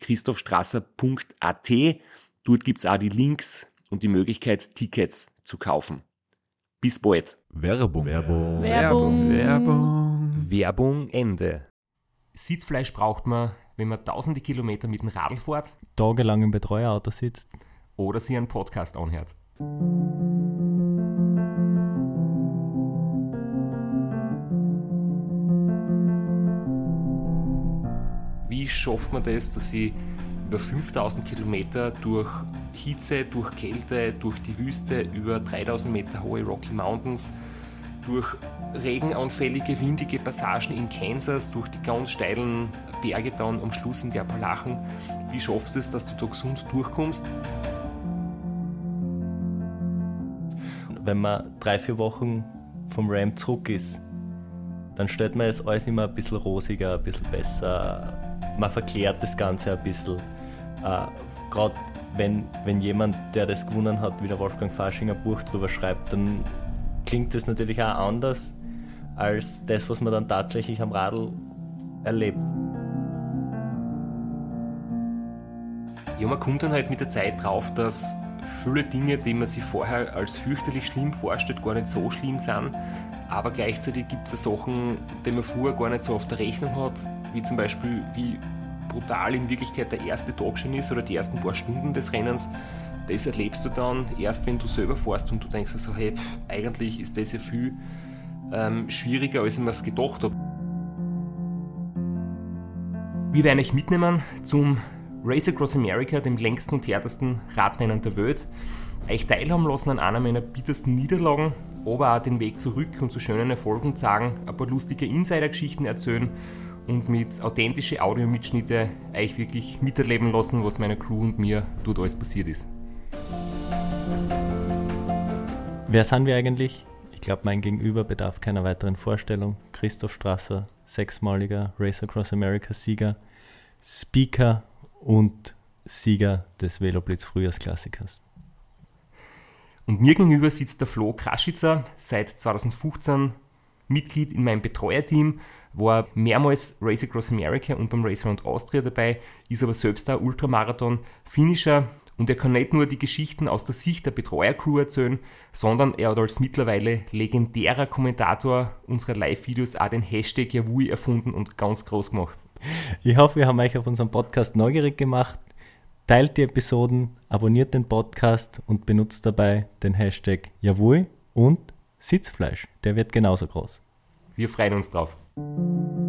www.christophstrasser.at. Dort gibt es auch die Links und die Möglichkeit, Tickets zu kaufen. Bis bald. Werbung. Werbung. Werbung. Werbung. Werbung Ende. Sitzfleisch braucht man, wenn man tausende Kilometer mit dem Radl fährt tagelang im Betreuerauto sitzt. oder sie einen Podcast anhört. Wie schafft man das, dass ich über 5000 Kilometer durch Hitze, durch Kälte, durch die Wüste, über 3000 Meter hohe Rocky Mountains, durch regenanfällige, windige Passagen in Kansas, durch die ganz steilen Berge dann am Schluss in die Appalachen, wie schaffst du es, dass du da gesund durchkommst? Wenn man drei, vier Wochen vom Ram zurück ist, dann stellt man es alles immer ein bisschen rosiger, ein bisschen besser. Man verklärt das Ganze ein bisschen. Äh, Gerade wenn, wenn jemand, der das gewonnen hat, wie der Wolfgang Fasching ein Buch drüber schreibt, dann klingt das natürlich auch anders als das, was man dann tatsächlich am Radl erlebt. Ja, man kommt dann halt mit der Zeit drauf, dass viele Dinge, die man sich vorher als fürchterlich schlimm vorstellt, gar nicht so schlimm sind. Aber gleichzeitig gibt es ja Sachen, die man vorher gar nicht so auf der Rechnung hat, wie zum Beispiel, wie brutal in Wirklichkeit der erste Tag schon ist oder die ersten paar Stunden des Rennens. Das erlebst du dann erst, wenn du selber fährst und du denkst so, hey, pff, eigentlich ist das ja viel ähm, schwieriger, als ich mir gedacht habe. Wir werden euch mitnehmen zum Race Across America, dem längsten und härtesten Radrennen der Welt. Euch teilhaben lassen an einer meiner bittersten Niederlagen, aber auch den Weg zurück und zu schönen Erfolgen sagen, ein paar lustige Insider-Geschichten erzählen und mit authentischen Audiomitschnitte euch wirklich miterleben lassen, was meiner Crew und mir dort alles passiert ist. Wer sind wir eigentlich? Ich glaube, mein Gegenüber bedarf keiner weiteren Vorstellung. Christoph Strasser, sechsmaliger Race Across America Sieger, Speaker und Sieger des Veloblitz Frühjahrsklassikers. Und mir gegenüber sitzt der Flo Kraschitzer, seit 2015 Mitglied in meinem Betreuerteam, war mehrmals Race Across America und beim Race Around Austria dabei, ist aber selbst ein Ultramarathon-Finisher und er kann nicht nur die Geschichten aus der Sicht der Betreuercrew erzählen, sondern er hat als mittlerweile legendärer Kommentator unserer Live-Videos auch den Hashtag Yavui erfunden und ganz groß gemacht. Ich hoffe, wir haben euch auf unserem Podcast neugierig gemacht. Teilt die Episoden, abonniert den Podcast und benutzt dabei den Hashtag Jawohl und Sitzfleisch. Der wird genauso groß. Wir freuen uns drauf. Thank you.